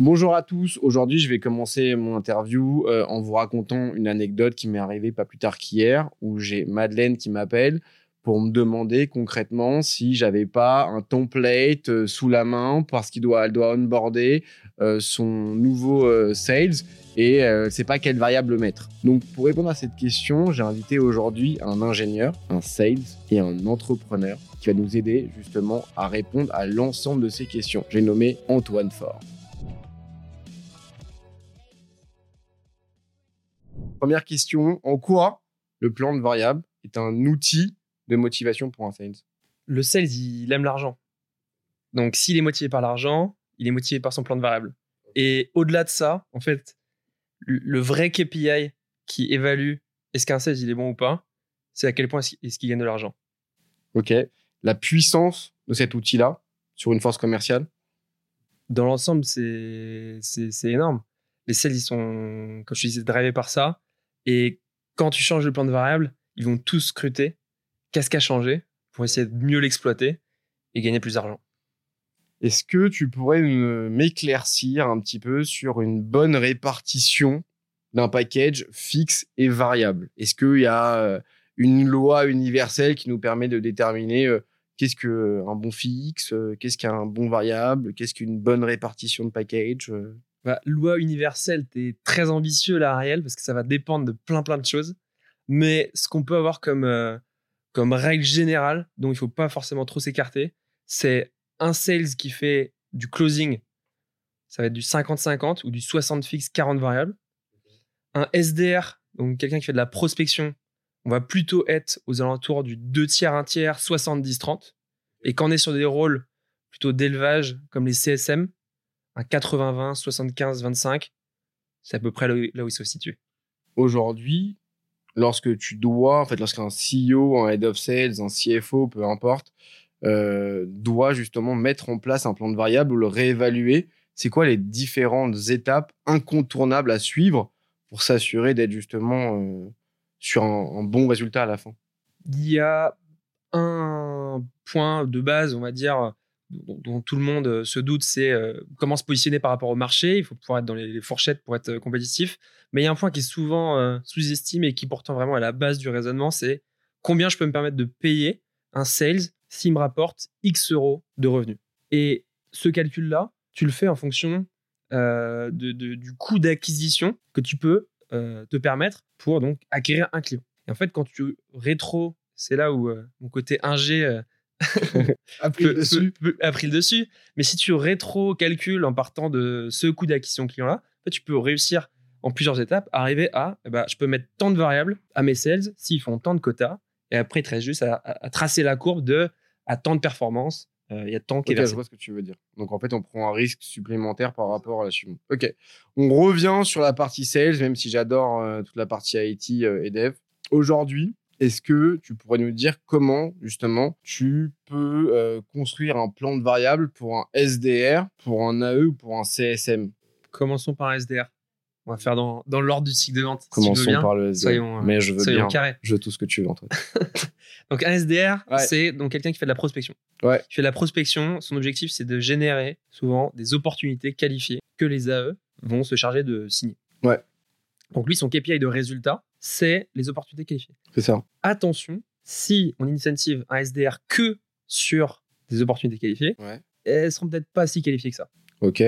Bonjour à tous. Aujourd'hui, je vais commencer mon interview euh, en vous racontant une anecdote qui m'est arrivée pas plus tard qu'hier, où j'ai Madeleine qui m'appelle pour me demander concrètement si j'avais pas un template euh, sous la main parce qu'il doit, doit onboarder euh, son nouveau sales et ne sait pas quelle variable mettre. Donc, pour répondre à cette question, j'ai invité aujourd'hui un ingénieur, un sales et un entrepreneur qui va nous aider justement à répondre à l'ensemble de ces questions. J'ai nommé Antoine Faure. Première question, en quoi le plan de variable est un outil de motivation pour un sales? Le sales, il aime l'argent. Donc, s'il est motivé par l'argent, il est motivé par son plan de variable. Et au-delà de ça, en fait, le vrai KPI qui évalue est-ce qu'un sales il est bon ou pas, c'est à quel point est-ce qu'il gagne de l'argent. Ok. La puissance de cet outil-là sur une force commerciale? Dans l'ensemble, c'est énorme. Les sales, ils sont, comme je disais, drivés par ça. Et quand tu changes le plan de variable, ils vont tous scruter qu'est-ce qui a changé pour essayer de mieux l'exploiter et gagner plus d'argent. Est-ce que tu pourrais m'éclaircir un petit peu sur une bonne répartition d'un package fixe et variable? Est-ce qu'il y a euh, une loi universelle qui nous permet de déterminer euh, qu'est-ce qu'un bon fixe, euh, qu'est-ce qu'un bon variable, qu'est-ce qu'une bonne répartition de package bah, loi universelle, tu es très ambitieux là, Ariel, parce que ça va dépendre de plein plein de choses. Mais ce qu'on peut avoir comme, euh, règle générale, dont il faut pas forcément trop s'écarter, c'est un sales qui fait du closing, ça va être du 50-50 ou du 60 fixe, 40 variables. Un SDR, donc quelqu'un qui fait de la prospection, on va plutôt être aux alentours du 2 tiers, 1 tiers, 70-30. Et quand on est sur des rôles plutôt d'élevage comme les CSM, un 80-20, 75-25, c'est à peu près là où, il se situe. Aujourd'hui, lorsque tu dois, en fait, lorsqu'un CEO, un head of sales, un CFO, peu importe, euh, doit justement mettre en place un plan de variable ou le réévaluer, c'est quoi les différentes étapes incontournables à suivre pour s'assurer d'être justement euh, sur un, bon résultat à la fin? Il y a un point de base, on va dire, dont, tout le monde euh, se doute, c'est euh, comment se positionner par rapport au marché. Il faut pouvoir être dans les, fourchettes pour être euh, compétitif. Mais il y a un point qui est souvent sous-estimé et qui pourtant vraiment à la base du raisonnement, c'est combien je peux me permettre de payer un sales s'il me rapporte X euros de revenus. Et ce calcul-là, tu le fais en fonction du coût d'acquisition que tu peux te permettre pour donc acquérir un client. Et en fait, quand tu rétro, c'est là où mon côté ingé a pris le dessus. pris le dessus. Mais si tu rétro-calcules en partant de ce coût d'acquisition client-là, tu peux réussir en plusieurs étapes, arriver à, eh ben, je peux mettre tant de variables à mes sales s'ils font tant de quotas. Et après, il te reste juste à, tracer la courbe de à tant de performance. Euh, il y a tant qui est Je vois ce que tu veux dire. Donc en fait, on prend un risque supplémentaire par rapport à la suivante. Ok. On revient sur la partie sales, même si j'adore euh, toute la partie IT euh, et dev. Aujourd'hui, est-ce que tu pourrais nous dire comment, justement, tu peux euh, construire un plan de variable pour un SDR, pour un AE ou pour un CSM Commençons par un SDR. On va faire dans, dans l'ordre du cycle de vente. Commençons par le SDR. Soyons, euh, Mais je veux bien. Carré. Je veux tout ce que tu veux, Antoine. donc, un SDR, c'est donc quelqu'un qui fait de la prospection. Ouais. Qui fait de la prospection. Son objectif, c'est de générer souvent des opportunités qualifiées que les AE vont se charger de signer. Ouais. Donc, lui, son KPI de résultat, c'est les opportunités qualifiées. C'est ça. Attention, si on incentive un SDR que sur des opportunités qualifiées, ouais. elles seront peut-être pas si qualifiées que ça. Ok.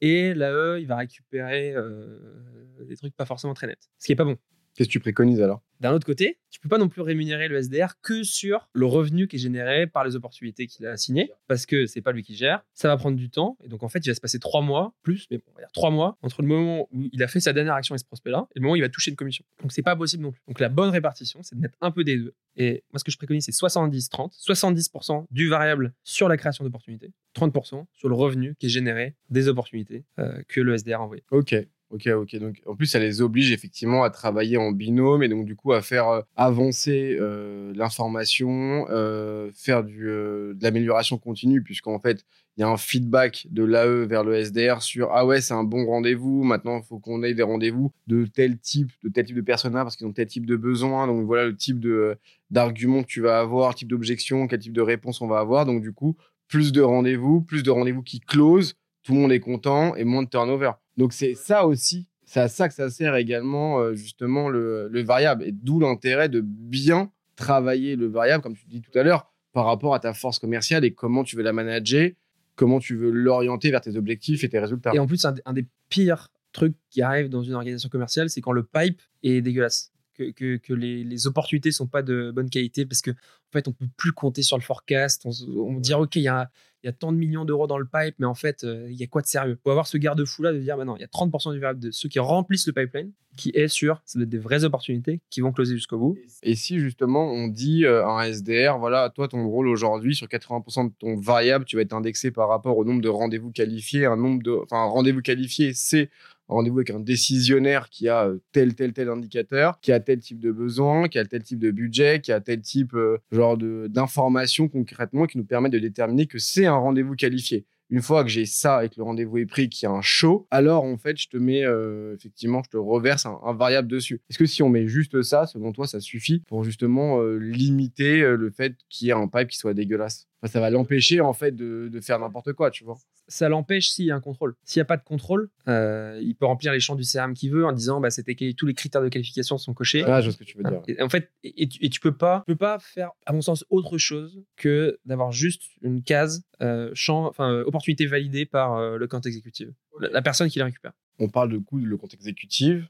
Et l'AE, il va récupérer euh, des trucs pas forcément très nets. Ce qui est pas bon. Qu'est-ce que tu préconises alors? D'un autre côté, tu peux pas non plus rémunérer le SDR que sur le revenu qui est généré par les opportunités qu'il a signées, parce que c'est pas lui qui gère. Ça va prendre du temps, et donc en fait, il va se passer trois mois plus, mais bon, on va dire trois mois entre le moment où il a fait sa dernière action et ce prospect-là et le moment où il va toucher une commission. Donc c'est pas possible non plus. Donc la bonne répartition, c'est de mettre un peu des deux. Et moi, ce que je préconise, c'est 70-30, 70%, du variable sur la création d'opportunités, 30% sur le revenu qui est généré des opportunités euh, que le SDR a envoyé. Ok. Ok, ok. Donc, en plus, ça les oblige effectivement à travailler en binôme et donc, du coup, à faire euh, avancer euh, l'information, euh, faire du, de l'amélioration continue, puisqu'en fait, il y a un feedback de l'AE vers le SDR sur Ah ouais, c'est un bon rendez-vous. Maintenant, il faut qu'on ait des rendez-vous de tel type, de tel type de persona parce qu'ils ont tel type de besoin. Donc, voilà le type de, d'argument que tu vas avoir, type d'objection, quel type de réponse on va avoir. Donc, du coup, plus de rendez-vous, plus de rendez-vous qui close tout le monde est content et moins de turnover. Donc c'est ça aussi, c'est à ça que ça sert également euh, justement le, le variable. Et d'où l'intérêt de bien travailler le variable, comme tu dis tout à l'heure, par rapport à ta force commerciale et comment tu veux la manager, comment tu veux l'orienter vers tes objectifs et tes résultats. Et en plus, un, un des pires trucs qui arrivent dans une organisation commerciale, c'est quand le pipe est dégueulasse. Que, que, que les, les, opportunités sont pas de bonne qualité parce que en fait on peut plus compter sur le forecast. On, on dire ok il y a il y a tant de millions d'euros dans le pipe, mais en fait, euh, il y a quoi de sérieux? Faut avoir ce garde-fou là de dire, maintenant, il y a 30% du variable de ceux qui remplissent le pipeline, qui est sûr, ça doit être des vraies opportunités qui vont closer jusqu'au bout. Et si justement on dit euh, un SDR, voilà, toi ton rôle aujourd'hui sur 80% de ton variable, tu vas être indexé par rapport au nombre de rendez-vous qualifiés, un nombre de, enfin, un rendez-vous qualifié, c'est rendez-vous avec un décisionnaire qui a euh, tel, tel, tel indicateur, qui a tel type de besoin, qui a tel type de budget, qui a tel type euh, genre d'informations concrètement qui nous permet de déterminer que c'est un rendez-vous qualifié. Une fois que j'ai ça et que le rendez-vous est pris, qu'il y a un show, alors en fait, je te mets euh, effectivement, je te reverse un, variable dessus. Est-ce que si on met juste ça, selon toi, ça suffit pour justement euh, limiter le fait qu'il y ait un pipe qui soit dégueulasse? Ça va l'empêcher en fait de, de faire n'importe quoi, tu vois ça l'empêche s'il y a un contrôle. S'il n'y a pas de contrôle, euh, il peut remplir les champs du CRM qu'il veut en disant bah, c'était tous les critères de qualification sont cochés. Ah, je vois ce que tu veux dire. Et, en fait, et, tu, et, tu, peux pas, peux pas faire, à mon sens, autre chose que d'avoir juste une case euh, champ, enfin opportunité validée par euh, le compte exécutif, la, la, personne qui la récupère. On parle de coût le compte exécutif.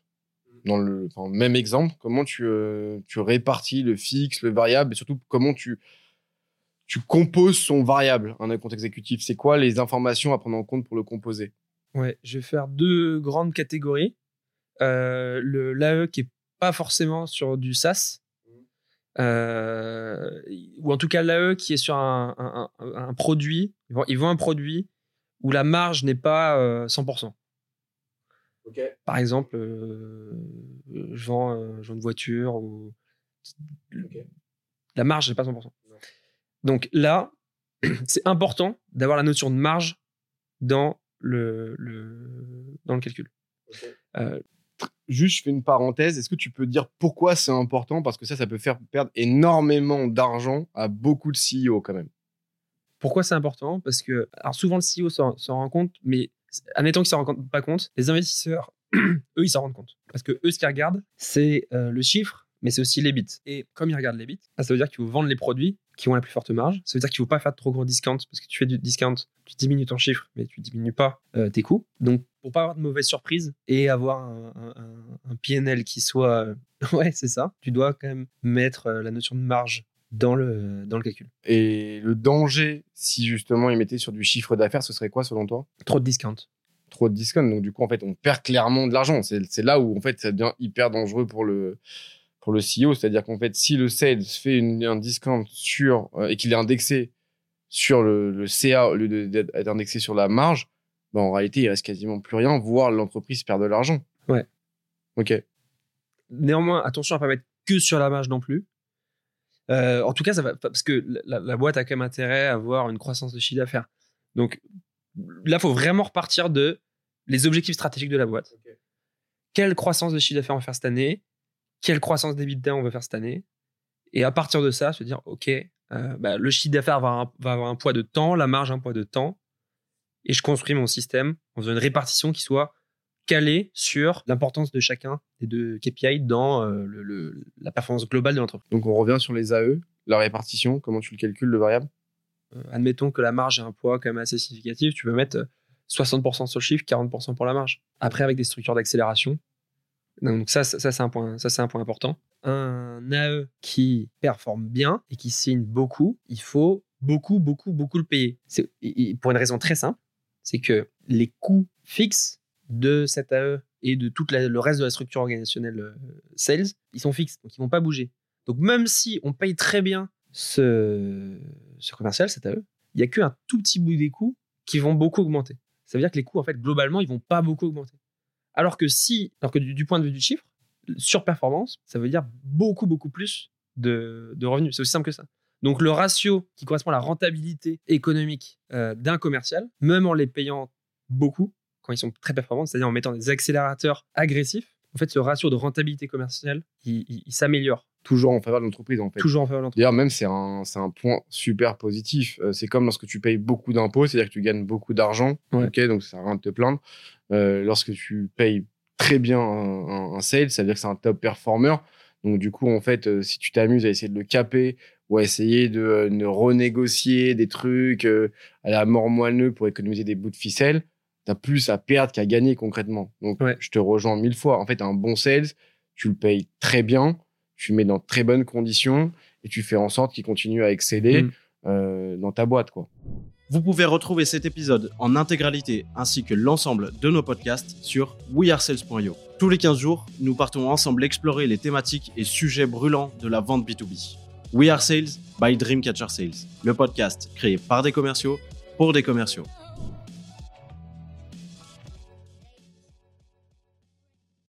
Dans le même exemple, comment tu, euh, tu répartis le fixe, le variable, et surtout comment tu tu composes son variable, un compte exécutif. C'est quoi les informations à prendre en compte pour le composer? Ouais, je vais faire deux grandes catégories. Euh, le l'AE qui est pas forcément sur du SaaS, euh, ou en tout cas l'AE qui est sur un, un, un, un produit. Ils vont, ils vont, un produit où la marge n'est pas euh, 100%. Okay. Par exemple, euh, je, vends, je vends une voiture ou okay. la marge n'est pas 100%. Donc là, c'est important d'avoir la notion de marge dans le, le, dans le calcul. Okay. Euh, Juste, je fais une parenthèse. Est-ce que tu peux dire pourquoi c'est important? Parce que ça, ça peut faire perdre énormément d'argent à beaucoup de CEO quand même. Pourquoi c'est important? Parce que, alors souvent le CEO s'en rend compte, mais admettons qu'ils ne s'en rendent pas compte, les investisseurs, eux, ils s'en rendent compte. Parce que eux, ce qu'ils regardent, c'est euh, le chiffre, mais c'est aussi les bits. Et comme ils regardent les bits, ça veut dire qu'il faut vendre les produits qui ont la plus forte marge. Ça veut dire qu'il ne faut pas faire de trop gros discount parce que tu fais du discount, tu diminues ton chiffre, mais tu diminues pas euh, tes coûts. Donc, pour pas avoir de mauvaises surprises et avoir un, un, un PNL qui soit. Euh... ouais, c'est ça. Tu dois quand même mettre euh, la notion de marge dans le, dans le calcul. Et le danger, si justement ils mettaient sur du chiffre d'affaires, ce serait quoi selon toi? Trop de discount. Trop de discount. Donc, du coup, en fait, on perd clairement de l'argent. C'est là où, en fait, ça devient hyper dangereux pour le pour le CEO, c'est-à-dire qu'en fait, si le sales fait une, un discount sur euh, et qu'il est indexé sur le, le CA au lieu d'être indexé sur la marge, ben en réalité, il reste quasiment plus rien, voire l'entreprise perd de l'argent. Ouais. Ok. Néanmoins, attention à pas mettre que sur la marge non plus. Euh, en tout cas, ça va parce que la, la, boîte a quand même intérêt à avoir une croissance de chiffre d'affaires. Donc là, faut vraiment repartir de les objectifs stratégiques de la boîte. Okay. Quelle croissance de chiffre d'affaires on va faire cette année? Quelle croissance d'EBITDA on veut faire cette année. Et à partir de ça, se dire, OK, euh, bah, le chiffre d'affaires va, va, avoir un poids de temps, la marge un poids de temps. Et je construis mon système en faisant une répartition qui soit calée sur l'importance de chacun des deux KPI dans euh, le, le, la performance globale de l'entreprise. Donc on revient sur les AE, la répartition, comment tu le calcules, le variable? Euh, Admettons que la marge a un poids quand même assez significatif, tu peux mettre 60% sur le chiffre, 40% pour la marge. Après, avec des structures d'accélération, donc ça, c'est un point, c'est un point important. Un AE qui performe bien et qui signe beaucoup, il faut beaucoup, beaucoup, beaucoup le payer. Pour une raison très simple, c'est que les coûts fixes de cet AE et de tout le reste de la structure organisationnelle euh, sales, ils sont fixes, donc ils vont pas bouger. Donc même si on paye très bien ce, ce commercial, cet AE, il y a qu'un tout petit bout des coûts qui vont beaucoup augmenter. Ça veut dire que les coûts, en fait, globalement, ils vont pas beaucoup augmenter. Alors que si, alors que du, point de vue du chiffre, surperformance, ça veut dire beaucoup, beaucoup plus de, de revenus. C'est aussi simple que ça. Donc le ratio qui correspond à la rentabilité économique euh, d'un commercial, même en les payant beaucoup, quand ils sont très performants, c'est-à-dire en mettant des accélérateurs agressifs, en fait, ce ratio de rentabilité commerciale, il, il, il s'améliore toujours en faveur de l'entreprise en fait. Toujours en faveur de l'entreprise. D'ailleurs, même, c'est un, un point super positif. Euh, c'est comme lorsque tu payes beaucoup d'impôts, c'est-à-dire que tu gagnes beaucoup d'argent. Ouais. ok donc, ça rien de te plaindre. Euh, lorsque tu payes très bien un, un- un sales, ça veut dire que c'est un top performer. Donc, du coup, en fait, euh, si tu t'amuses à essayer de le caper ou à essayer de, de renégocier des trucs à la mort moelleux pour économiser des bouts de ficelle, t'as plus à perdre qu'à gagner concrètement. Donc, Ouais. je te rejoins mille fois. En fait, un bon sales, tu le payes très bien, tu le mets dans très bonnes conditions et tu fais en sorte qu'il continue à exceller Mm. euh, dans ta boîte, quoi. Vous pouvez retrouver cet épisode en intégralité ainsi que l'ensemble de nos podcasts sur wearesales.io. Tous les 15 jours, nous partons ensemble explorer les thématiques et sujets brûlants de la vente B2B. We Are Sales by Dreamcatcher Sales, le podcast créé par des commerciaux pour des commerciaux.